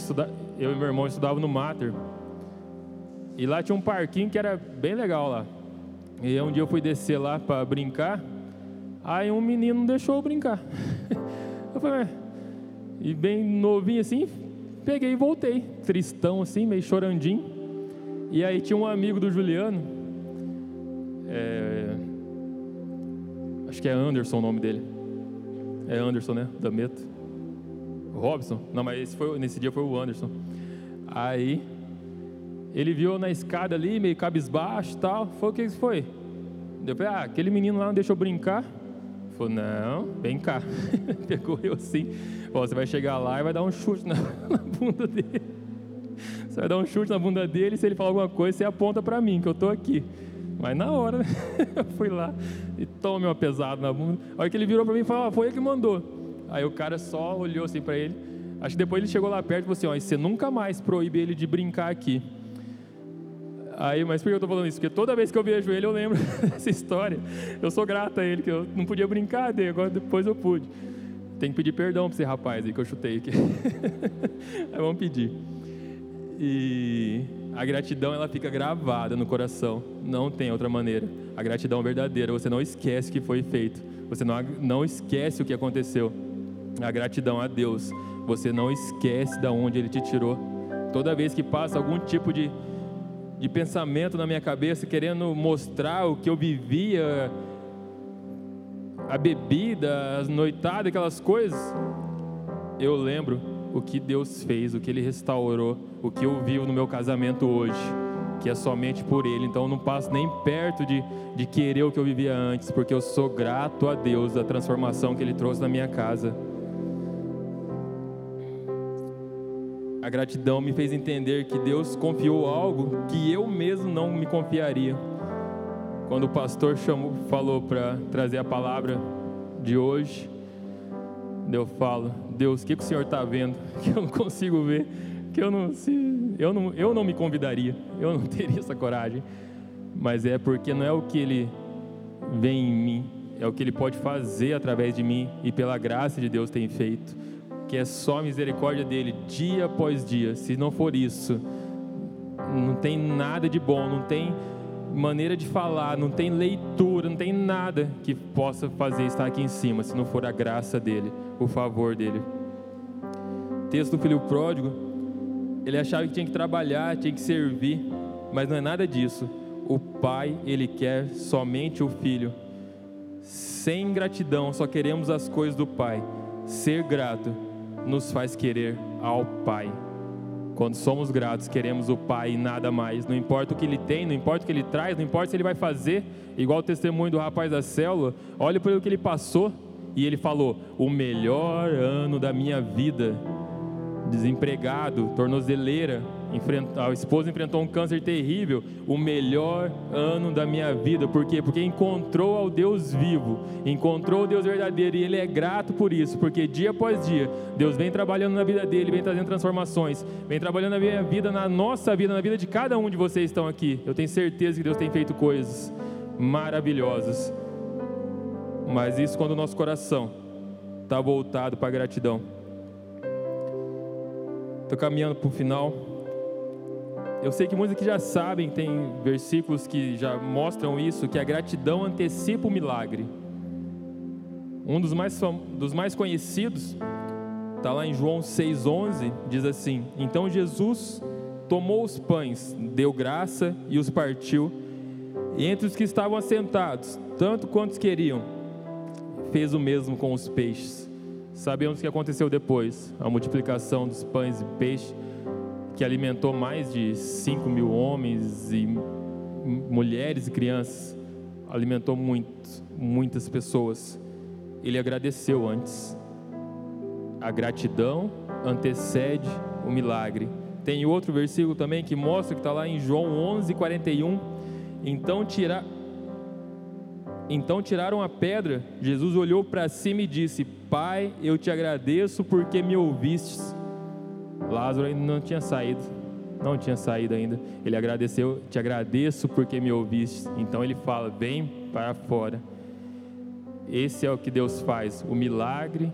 Speaker 1: eu e meu irmão estudava no Mater. E lá tinha um parquinho que era bem legal lá. E um dia eu fui descer lá para brincar. Aí um menino deixou eu brincar. [LAUGHS] eu falei, e bem novinho assim, peguei e voltei. Tristão assim, meio chorandinho. E aí tinha um amigo do Juliano. É, acho que é Anderson o nome dele. É Anderson, né? Da Meta. Robson? Não, mas foi, nesse dia foi o Anderson. Aí ele viu na escada ali, meio cabisbaixo e tal. Foi o que foi? Eu falei, ah, aquele menino lá não deixou brincar. Falou, não, vem cá. [LAUGHS] Pegou eu assim. Você vai chegar lá e vai dar um chute na, [LAUGHS] na, bunda dele. Você vai dar um chute na bunda dele, se ele falar alguma coisa, você aponta para mim, que eu estou aqui. Mas na hora, [LAUGHS] eu fui lá e tome uma pesada na bunda. A hora que ele virou para mim e falou, ah, foi ele que mandou. Aí o cara só olhou assim para ele. Acho que depois ele chegou lá perto e falou assim: ó, você nunca mais proíbe ele de brincar aqui. Aí, mas por que eu estou falando isso? Porque toda vez que eu vejo ele, eu lembro [LAUGHS] dessa história. Eu sou grato a ele, que eu não podia brincar dele, agora depois eu pude. Tem que pedir perdão para esse rapaz aí que eu chutei aqui. [LAUGHS] aí vamos pedir. E a gratidão ela fica gravada no coração, não tem outra maneira. A gratidão verdadeira, você não esquece o que foi feito, você não, não esquece o que aconteceu. A gratidão a Deus. Você não esquece de onde Ele te tirou. Toda vez que passa algum tipo de, de pensamento na minha cabeça, querendo mostrar o que eu vivia, a bebida, as noitadas, aquelas coisas, eu lembro o que Deus fez, o que Ele restaurou, o que eu vivo no meu casamento hoje, que é somente por Ele. Então eu não passo nem perto de, de querer o que eu vivia antes, porque eu sou grato a Deus da transformação que Ele trouxe na minha casa. Gratidão me fez entender que Deus confiou algo que eu mesmo não me confiaria. Quando o pastor chamou, falou para trazer a palavra de hoje, eu falo, Deus, o que, que o Senhor está vendo? [LAUGHS] Que eu não consigo ver, que eu não, se, eu não, eu não me convidaria, eu não [LAUGHS] teria essa coragem. Mas é porque não é o que Ele vê em mim, é o que Ele pode fazer através de mim e pela graça de Deus tem feito que é só misericórdia dele dia após dia. Se não for isso, não tem nada de bom, não tem maneira de falar, não tem leitura, não tem nada que possa fazer estar aqui em cima, se não for a graça dele, o favor dele. texto do filho pródigo, ele achava que tinha que trabalhar, tinha que servir, mas não é nada disso. O pai, ele quer somente o filho. Sem gratidão, só queremos as coisas do pai. Ser grato nos faz querer ao Pai. Quando somos gratos, queremos o Pai e nada mais. Não importa o que ele tem, não importa o que ele traz, não importa se ele vai fazer, igual o testemunho do rapaz da célula. Olha por o que ele passou e ele falou: O melhor ano da minha vida. Desempregado, tornozeleira, a esposa enfrentou um câncer terrível, o melhor ano da minha vida. Por quê? Porque encontrou ao Deus vivo, encontrou o Deus verdadeiro e ele é grato por isso, porque dia após dia Deus vem trabalhando na vida dele, vem trazendo transformações, vem trabalhando na minha vida, na nossa vida, na vida de cada um de vocês que estão aqui. Eu tenho certeza que Deus tem feito coisas maravilhosas. Mas isso quando o nosso coração está voltado para a gratidão. Estou caminhando para o final. Eu sei que muitos aqui já sabem, tem versículos que já mostram isso, que a gratidão antecipa o milagre. Um dos mais, dos mais conhecidos está lá em João 6,11, diz assim: Então Jesus tomou os pães, deu graça e os partiu, e entre os que estavam assentados, tanto quantos queriam, fez o mesmo com os peixes. Sabemos o que aconteceu depois, a multiplicação dos pães e peixes que alimentou mais de 5 mil homens e mulheres e crianças, alimentou muitos, muitas pessoas. Ele agradeceu antes. A gratidão antecede o milagre. Tem outro versículo também que mostra que está lá em João 11, 41. Então, tira... então tiraram a pedra. Jesus olhou para cima e disse: Pai, eu te agradeço porque me ouvistes Lázaro ainda não tinha saído, não tinha saído ainda. Ele agradeceu, te agradeço porque me ouviste. Então ele fala, vem para fora. Esse é o que Deus faz. O milagre,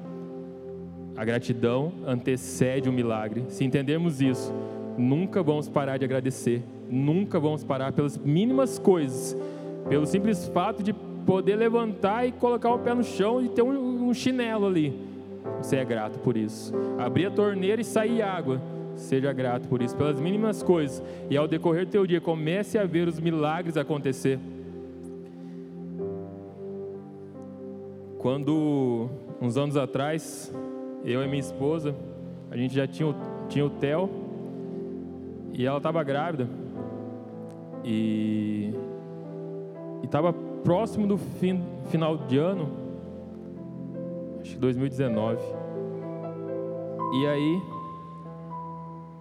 Speaker 1: a gratidão antecede o milagre. Se entendermos isso, nunca vamos parar de agradecer. Nunca vamos parar pelas mínimas coisas, pelo simples fato de poder levantar e colocar o pé no chão e ter um, um chinelo ali você é grato por isso. Abrir a torneira e sair água. Seja grato por isso, pelas mínimas coisas. E ao decorrer do teu dia, comece a ver os milagres acontecer. Quando, uns anos atrás, eu e minha esposa, a gente já tinha, tinha o Theo, e ela estava grávida. E estava próximo do fim, final de ano, acho que 2019. E aí,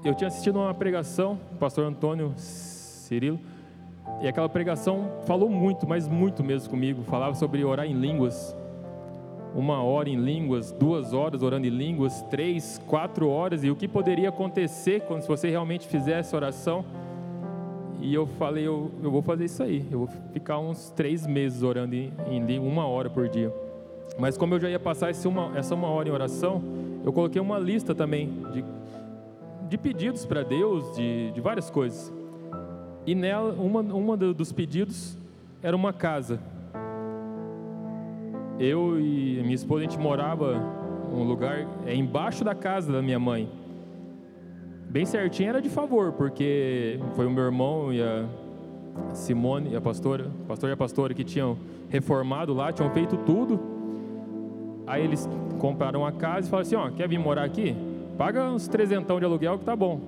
Speaker 1: eu tinha assistido uma pregação, o pastor Antônio Cirilo, e aquela pregação falou muito, mas muito mesmo comigo. Falava sobre orar em línguas. Uma hora em línguas, duas horas orando em línguas, três, quatro horas, e o que poderia acontecer quando se você realmente fizesse oração. E eu falei, eu, eu vou fazer isso aí. Eu vou ficar uns três meses orando em, em uma hora por dia. Mas como eu já ia passar essa uma, essa uma hora em oração, eu coloquei uma lista também de, de pedidos para Deus, de, de várias coisas. E nela, uma, uma dos pedidos era uma casa. Eu e minha esposa, a gente morava um lugar é embaixo da casa da minha mãe. Bem certinho era de favor, porque foi o meu irmão e a Simone e a pastora, pastor e a pastora que tinham reformado lá, tinham feito tudo. Aí eles compraram a casa e falaram assim: ó, quer vir morar aqui? Paga uns trezentão de aluguel que tá bom.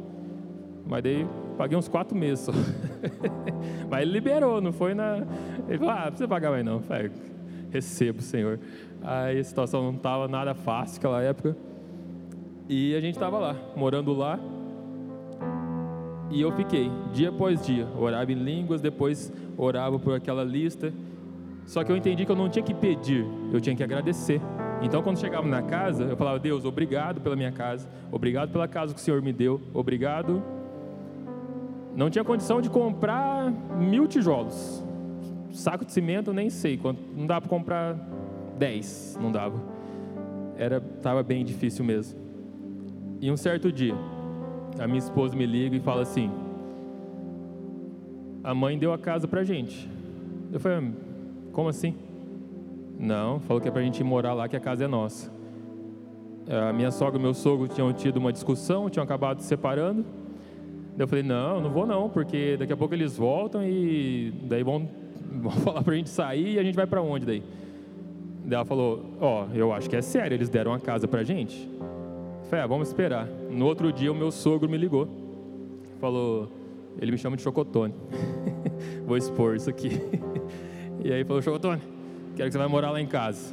Speaker 1: Mas daí paguei uns quatro meses só. [LAUGHS] Mas ele liberou, não foi na. Ele falou: ah, não precisa pagar mais não. falei, recebo, Senhor. Aí a situação não estava nada fácil naquela época. E a gente estava lá, morando lá. E eu fiquei, dia após dia, orava em línguas, depois orava por aquela lista. Só que eu entendi que eu não tinha que pedir, eu tinha que agradecer. Então, quando chegava na casa, eu falava: Deus, obrigado pela minha casa, obrigado pela casa que o Senhor me deu, obrigado. Não tinha condição de comprar mil tijolos, saco de cimento, nem sei não dava para comprar dez, não dava. Era, estava bem difícil mesmo. E um certo dia, a minha esposa me liga e fala assim: a mãe deu a casa para gente. Eu falei: como assim? Não, falou que é para a gente ir morar lá, que a casa é nossa. A minha sogra e meu sogro tinham tido uma discussão, tinham acabado se separando. Eu falei, não, não vou não, porque daqui a pouco eles voltam e daí vão, [LAUGHS] vão falar para a gente sair e a gente vai para onde daí? Daí ela falou, ó, oh, eu acho que é sério, eles deram a casa para a gente. Falei, ah, vamos esperar. No outro dia o meu sogro me ligou, falou, ele me chama de Chocotone. [LAUGHS] vou expor isso aqui. [LAUGHS] e aí falou, Chocotone, quero que você vai morar lá em casa.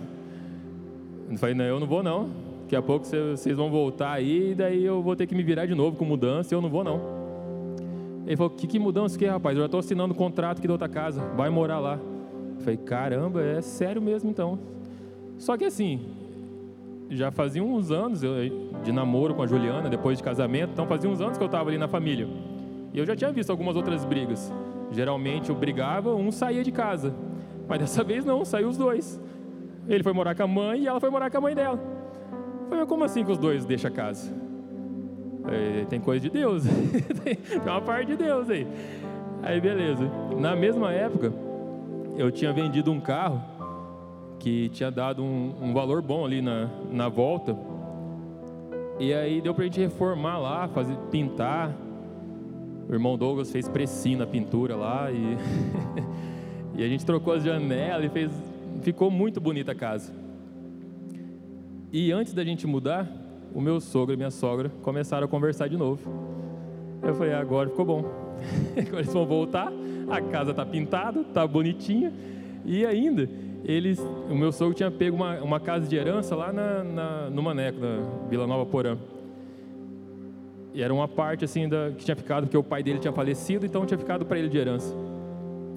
Speaker 1: Eu falei, não, eu não vou não. Daqui a pouco vocês vão voltar aí, e daí eu vou ter que me virar de novo com mudança, eu não vou não. Ele falou, que, que mudança que é, rapaz? Eu já estou assinando um contrato aqui da outra casa, vai morar lá. Eu falei, caramba, é sério mesmo então. Só que assim, já fazia uns anos de namoro com a Juliana, depois de casamento, então fazia uns anos que eu estava ali na família. E eu já tinha visto algumas outras brigas. Geralmente eu brigava, um saía de casa. Mas dessa vez não, saiu os dois. Ele foi morar com a mãe e ela foi morar com a mãe dela. Eu falei, como assim que os dois deixam a casa? É, tem coisa de Deus, [LAUGHS] tem uma parte de Deus aí. Aí beleza. Na mesma época, eu tinha vendido um carro que tinha dado um, um valor bom ali na, na volta. E aí deu pra gente reformar lá, fazer, pintar. O irmão Douglas fez precinho na pintura lá e [LAUGHS] E a gente trocou as janelas e fez. Ficou muito bonita a casa. E antes da gente mudar, o meu sogro e minha sogra começaram a conversar de novo. Eu falei, agora ficou bom. [LAUGHS] agora eles vão voltar, a casa está pintada, está bonitinha. E ainda, eles, o meu sogro tinha pego uma, uma casa de herança lá na, na, no Maneco, na Vila Nova Porã. E era uma parte assim da, que tinha ficado, porque o pai dele tinha falecido, então tinha ficado para ele de herança.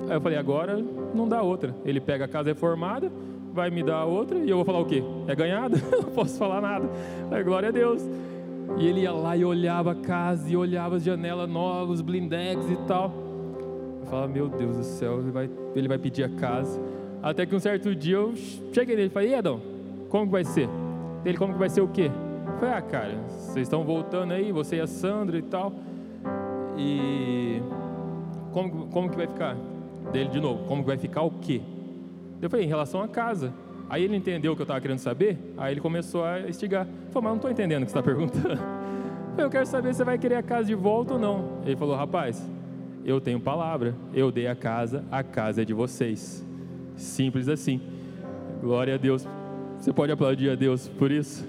Speaker 1: Aí eu falei, agora não dá outra. Ele pega a casa reformada, vai me dar outra, e eu vou falar o quê? É ganhado? [LAUGHS] não posso falar nada. Aí, glória a Deus. E ele ia lá e olhava a casa, e olhava as janelas novas, blindex e tal. Eu falava, meu Deus do céu, ele vai, ele vai pedir a casa. Até que um certo dia eu cheguei nele e falei, e Adão, como que vai ser? Ele, como que vai ser o quê? Eu falei, ah, cara, vocês estão voltando aí, você e a Sandra e tal. E como, como que vai ficar? Dele de novo, como vai ficar o quê? Eu falei, em relação à casa. Aí ele entendeu o que eu estava querendo saber, aí ele começou a estigar. Eu falei, mas não estou entendendo o que você está perguntando. [LAUGHS] Eu quero saber se você vai querer a casa de volta ou não. Ele falou, rapaz, eu tenho palavra, eu dei a casa, a casa é de vocês. Simples assim. Glória a Deus. Você pode aplaudir a Deus por isso?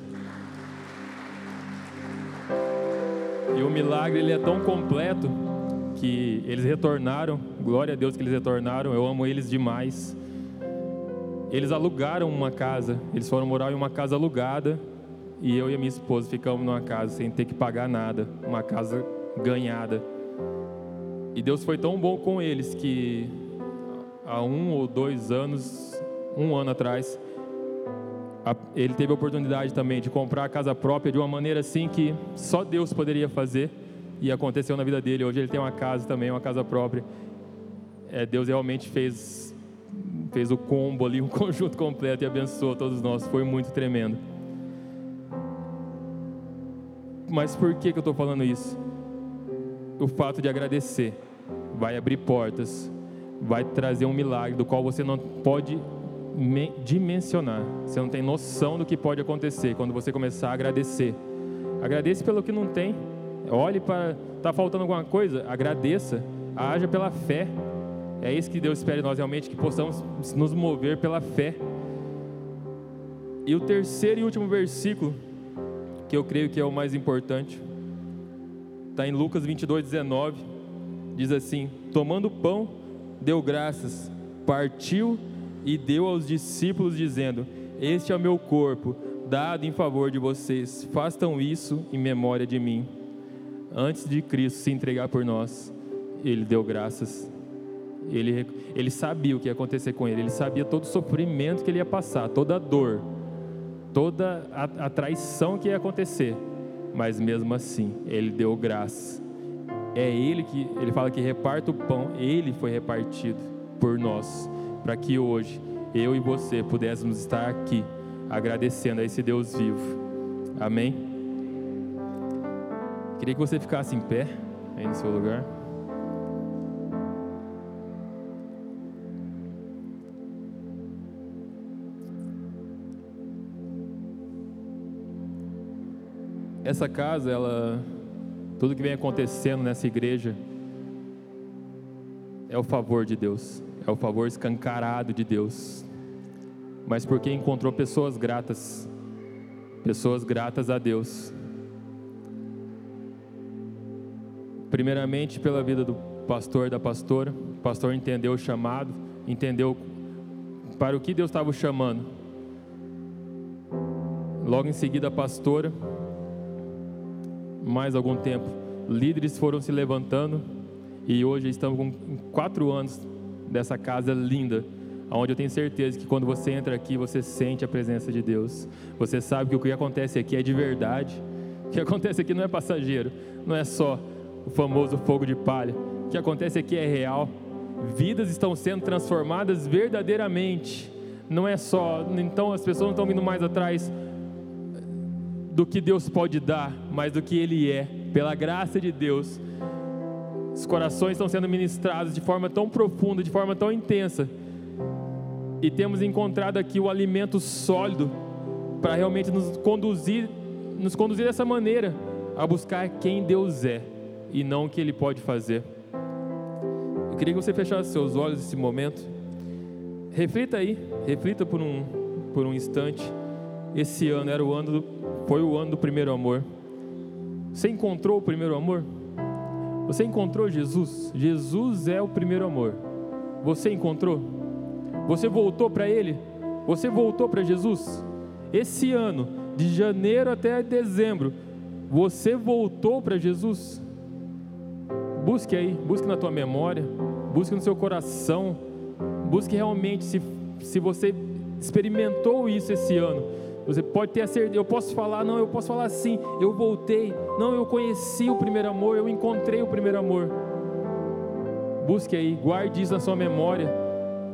Speaker 1: E o milagre ele é tão completo que eles retornaram, glória a Deus que eles retornaram, eu amo eles demais. Eles alugaram uma casa, eles foram morar em uma casa alugada e eu e a minha esposa ficamos numa casa sem ter que pagar nada, uma casa ganhada. E Deus foi tão bom com eles que há um ou dois anos, um ano atrás, ele teve a oportunidade também de comprar a casa própria de uma maneira assim que só Deus poderia fazer e aconteceu na vida dele. Hoje ele tem uma casa também, uma casa própria. É, Deus realmente fez, fez o combo ali, [LAUGHS] um conjunto completo e abençoou todos nós. Foi muito tremendo. Mas por que, que eu estou falando isso? O fato de agradecer vai abrir portas, vai trazer um milagre do qual você não pode dimensionar. Você não tem noção do que pode acontecer quando você começar a agradecer. Agradeça pelo que não tem. Olhe para está faltando alguma coisa, agradeça. Haja pela fé. É isso que Deus espera de nós realmente que possamos nos mover pela fé. E o terceiro e último versículo, que eu creio que é o mais importante, está em Lucas 22, 19. Diz assim: Tomando o pão, deu graças, partiu e deu aos discípulos, dizendo: Este é o meu corpo, dado em favor de vocês. Façam isso em memória de mim. Antes de Cristo se entregar por nós, ele deu graças. Ele, ele sabia o que ia acontecer com ele, ele sabia todo o sofrimento que ele ia passar, toda a dor, toda a, a traição que ia acontecer, mas mesmo assim, ele deu graças. É ele que, ele fala que reparta o pão, ele foi repartido por nós para que hoje eu e você pudéssemos estar aqui agradecendo a esse Deus vivo. Amém? Queria que você ficasse em pé aí no seu lugar. Essa casa, ela, tudo que vem acontecendo nessa igreja é o favor de Deus é o favor escancarado de Deus, mas porque encontrou pessoas gratas, pessoas gratas a Deus. Primeiramente pela vida do pastor e da pastora, o pastor entendeu o chamado, entendeu para o que Deus estava chamando. Logo em seguida, a pastora, mais algum tempo, líderes foram se levantando e hoje estamos com quatro anos dessa casa linda, onde eu tenho certeza que quando você entra aqui, você sente a presença de Deus. Você sabe que o que acontece aqui é de verdade. [LAUGHS] O que acontece aqui não é passageiro, não é só o famoso fogo de palha. O que acontece aqui é real. Vidas estão sendo transformadas verdadeiramente. Não é só, então as pessoas não estão vindo mais atrás do que Deus pode dar, mas do que Ele é, pela graça de Deus os corações estão sendo ministrados de forma tão profunda, de forma tão intensa. E temos encontrado aqui o alimento sólido para realmente nos conduzir, nos conduzir dessa maneira a buscar quem Deus é e não o que Ele pode fazer. Eu queria que você fechasse seus olhos nesse momento. Reflita aí, reflita por um, por um instante. Esse ano era o ano, do, foi o ano do primeiro amor. Você encontrou o primeiro amor? Você encontrou Jesus? Jesus é o primeiro amor. Você encontrou? Você voltou para Ele? Você voltou para Jesus? Esse ano, de janeiro até dezembro, você voltou para Jesus? Busque aí, busque na tua memória, busque no seu coração, busque realmente se, se você experimentou isso esse ano você pode ter a certeza, eu posso falar, não, eu posso falar assim, eu voltei, não, eu conheci o primeiro amor, eu encontrei o primeiro amor. Busque aí, guarde isso na sua memória.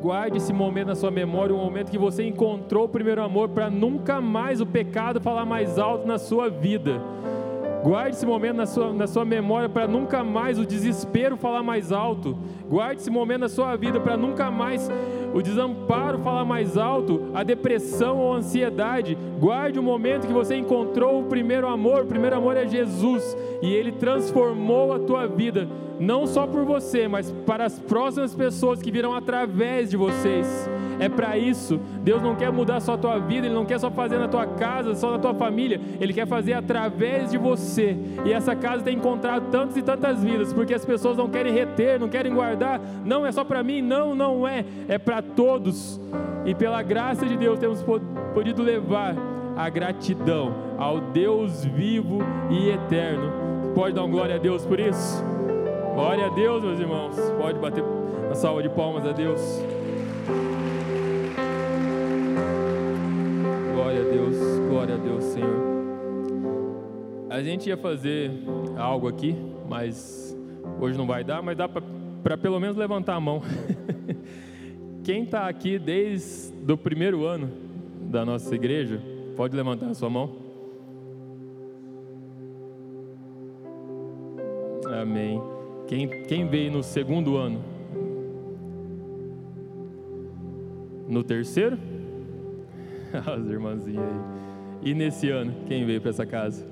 Speaker 1: Guarde esse momento na sua memória, um momento que você encontrou o primeiro amor, para nunca mais o pecado falar mais alto na sua vida. Guarde esse momento na sua, na sua memória para nunca mais o desespero falar mais alto. Guarde esse momento na sua vida para nunca mais o desamparo falar mais alto, a depressão ou a ansiedade. Guarde o momento que você encontrou o primeiro amor. O primeiro amor é Jesus e ele transformou a tua vida, não só por você, mas para as próximas pessoas que virão através de vocês. É para isso. Deus não quer mudar só a tua vida, ele não quer só fazer na tua casa, só na tua família, ele quer fazer através de você. E essa casa tem encontrado tantas e tantas vidas, porque as pessoas não querem reter, não querem guardar. Não é só para mim, não, não é. É para todos. E pela graça de Deus temos podido levar a gratidão ao Deus vivo e eterno. Pode dar uma glória a Deus por isso? Glória a Deus, meus irmãos. Pode bater uma salva de palmas a Deus. Senhor. A gente ia fazer algo aqui, mas hoje não vai dar, mas dá para pelo menos levantar a mão. [LAUGHS] Quem está aqui desde o primeiro ano da nossa igreja, pode levantar a sua mão. Amém. Quem, quem veio no segundo ano? No terceiro? [LAUGHS] As irmãzinhas aí. E nesse ano, quem veio para essa casa?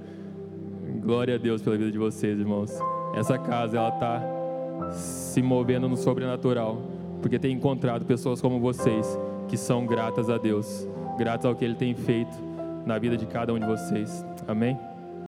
Speaker 1: Glória a Deus pela vida de vocês, irmãos. Essa casa, ela está se movendo no sobrenatural, porque tem encontrado pessoas como vocês, que são gratas a Deus, gratas ao que Ele tem feito na vida de cada um de vocês. Amém?